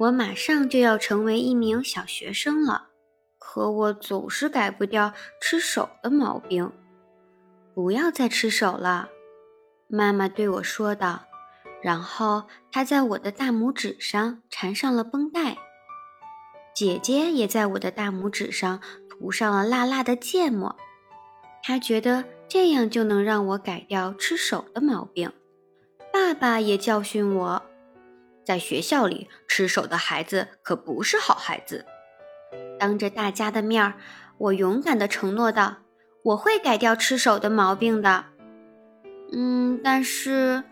我马上就要成为一名小学生了，可我总是改不掉吃手的毛病。不要再吃手了，妈妈对我说道。然后她在我的大拇指上缠上了绷带。姐姐也在我的大拇指上涂上了辣辣的芥末。她觉得这样就能让我改掉吃手的毛病。爸爸也教训我，在学校里吃手的孩子可不是好孩子。当着大家的面儿，我勇敢地承诺道：“我会改掉吃手的毛病的。”嗯，但是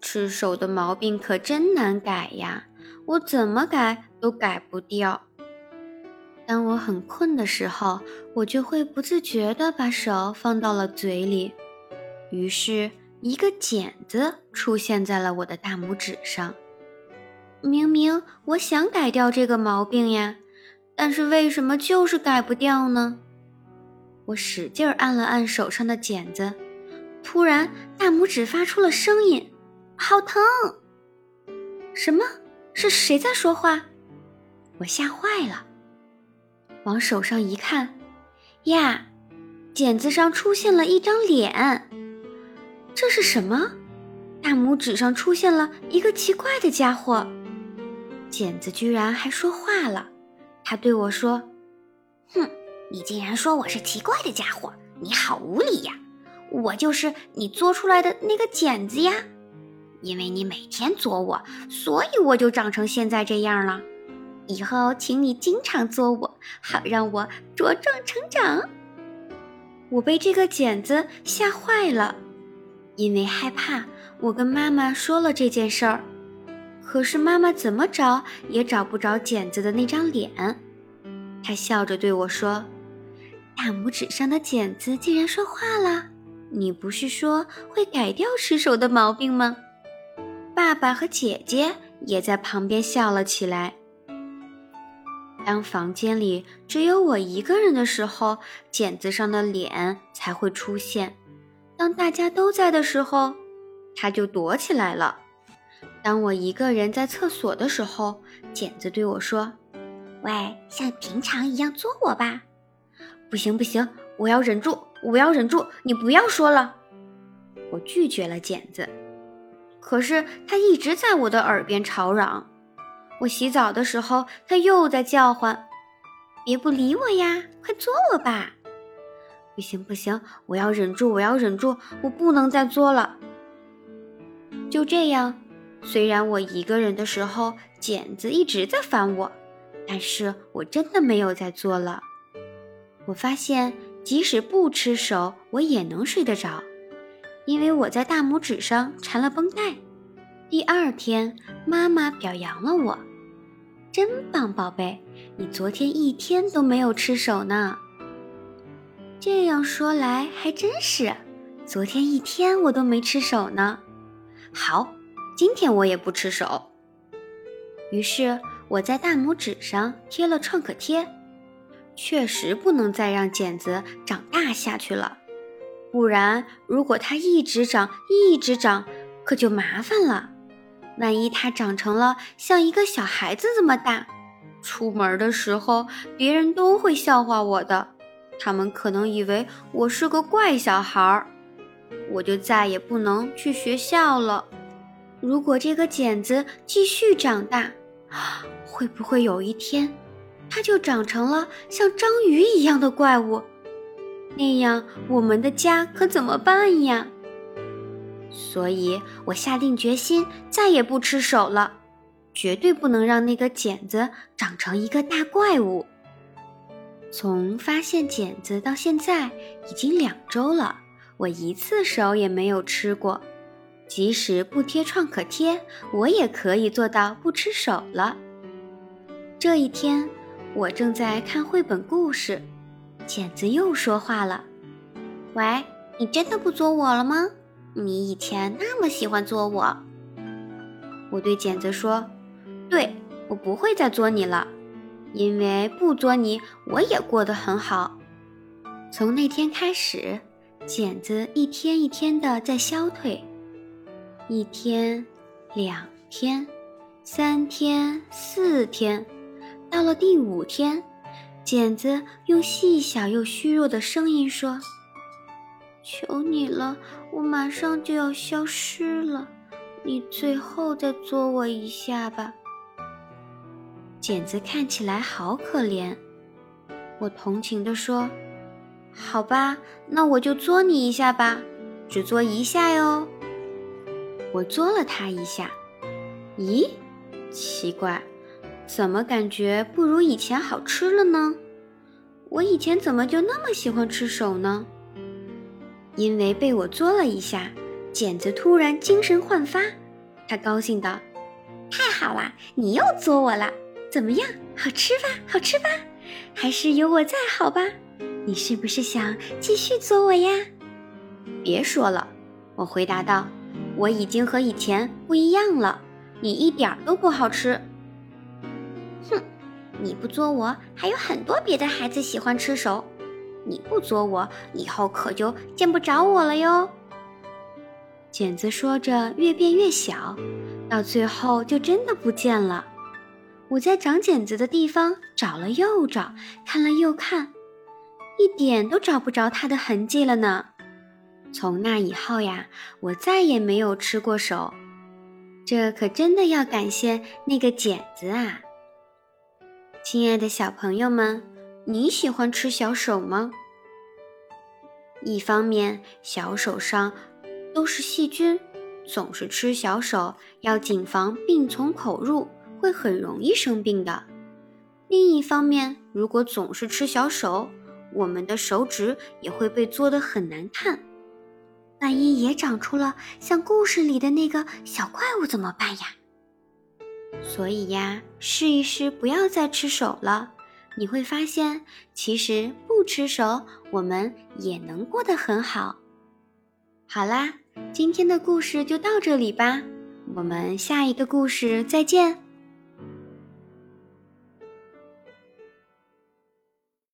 吃手的毛病可真难改呀，我怎么改都改不掉。当我很困的时候，我就会不自觉地把手放到了嘴里，于是。一个茧子出现在了我的大拇指上。明明我想改掉这个毛病呀，但是为什么就是改不掉呢？我使劲按了按手上的茧子，突然大拇指发出了声音，好疼！什么？是谁在说话？我吓坏了，往手上一看，呀，茧子上出现了一张脸。这是什么？大拇指上出现了一个奇怪的家伙，剪子居然还说话了。他对我说：“哼，你竟然说我是奇怪的家伙，你好无理呀！我就是你做出来的那个剪子呀。因为你每天作我，所以我就长成现在这样了。以后请你经常作我，好让我茁壮成长。”我被这个剪子吓坏了。因为害怕，我跟妈妈说了这件事儿，可是妈妈怎么找也找不着剪子的那张脸。她笑着对我说：“大拇指上的剪子竟然说话了，你不是说会改掉吃手的毛病吗？”爸爸和姐姐也在旁边笑了起来。当房间里只有我一个人的时候，剪子上的脸才会出现。当大家都在的时候，他就躲起来了。当我一个人在厕所的时候，剪子对我说：“喂，像平常一样做我吧。”“不行不行，我要忍住，我要忍住，你不要说了。”我拒绝了剪子，可是他一直在我的耳边吵嚷。我洗澡的时候，他又在叫唤：“别不理我呀，快做我吧。”不行不行，我要忍住，我要忍住，我不能再做了。就这样，虽然我一个人的时候，剪子一直在烦我，但是我真的没有再做了。我发现，即使不吃手，我也能睡得着，因为我在大拇指上缠了绷带。第二天，妈妈表扬了我，真棒，宝贝，你昨天一天都没有吃手呢。这样说来还真是，昨天一天我都没吃手呢。好，今天我也不吃手。于是我在大拇指上贴了创可贴，确实不能再让剪子长大下去了，不然如果它一直长一直长，可就麻烦了。万一它长成了像一个小孩子这么大，出门的时候别人都会笑话我的。他们可能以为我是个怪小孩儿，我就再也不能去学校了。如果这个茧子继续长大，会不会有一天，它就长成了像章鱼一样的怪物？那样我们的家可怎么办呀？所以我下定决心，再也不吃手了，绝对不能让那个茧子长成一个大怪物。从发现茧子到现在已经两周了，我一次手也没有吃过。即使不贴创可贴，我也可以做到不吃手了。这一天，我正在看绘本故事，茧子又说话了：“喂，你真的不作我了吗？你以前那么喜欢作我。”我对茧子说：“对，我不会再作你了。”因为不作你，我也过得很好。从那天开始，茧子一天一天的在消退，一天，两天，三天，四天，到了第五天，剪子用细小又虚弱的声音说：“求你了，我马上就要消失了，你最后再作我一下吧。”剪子看起来好可怜，我同情地说：“好吧，那我就作你一下吧，只作一下哟。”我作了它一下，咦，奇怪，怎么感觉不如以前好吃了呢？我以前怎么就那么喜欢吃手呢？因为被我作了一下，剪子突然精神焕发，他高兴道：“太好了，你又作我了，怎么样，好吃吧，好吃吧？还是有我在好吧？你是不是想继续作我呀？”别说了，我回答道。我已经和以前不一样了，你一点都不好吃。哼，你不作我，还有很多别的孩子喜欢吃手。你不作我，以后可就见不着我了哟。剪子说着越变越小，到最后就真的不见了。我在长剪子的地方找了又找，看了又看，一点都找不着它的痕迹了呢。从那以后呀，我再也没有吃过手，这可真的要感谢那个剪子啊！亲爱的小朋友们，你喜欢吃小手吗？一方面，小手上都是细菌，总是吃小手要谨防病从口入，会很容易生病的；另一方面，如果总是吃小手，我们的手指也会被作得很难看。万一也长出了像故事里的那个小怪物怎么办呀？所以呀，试一试不要再吃手了，你会发现，其实不吃手，我们也能过得很好。好啦，今天的故事就到这里吧，我们下一个故事再见。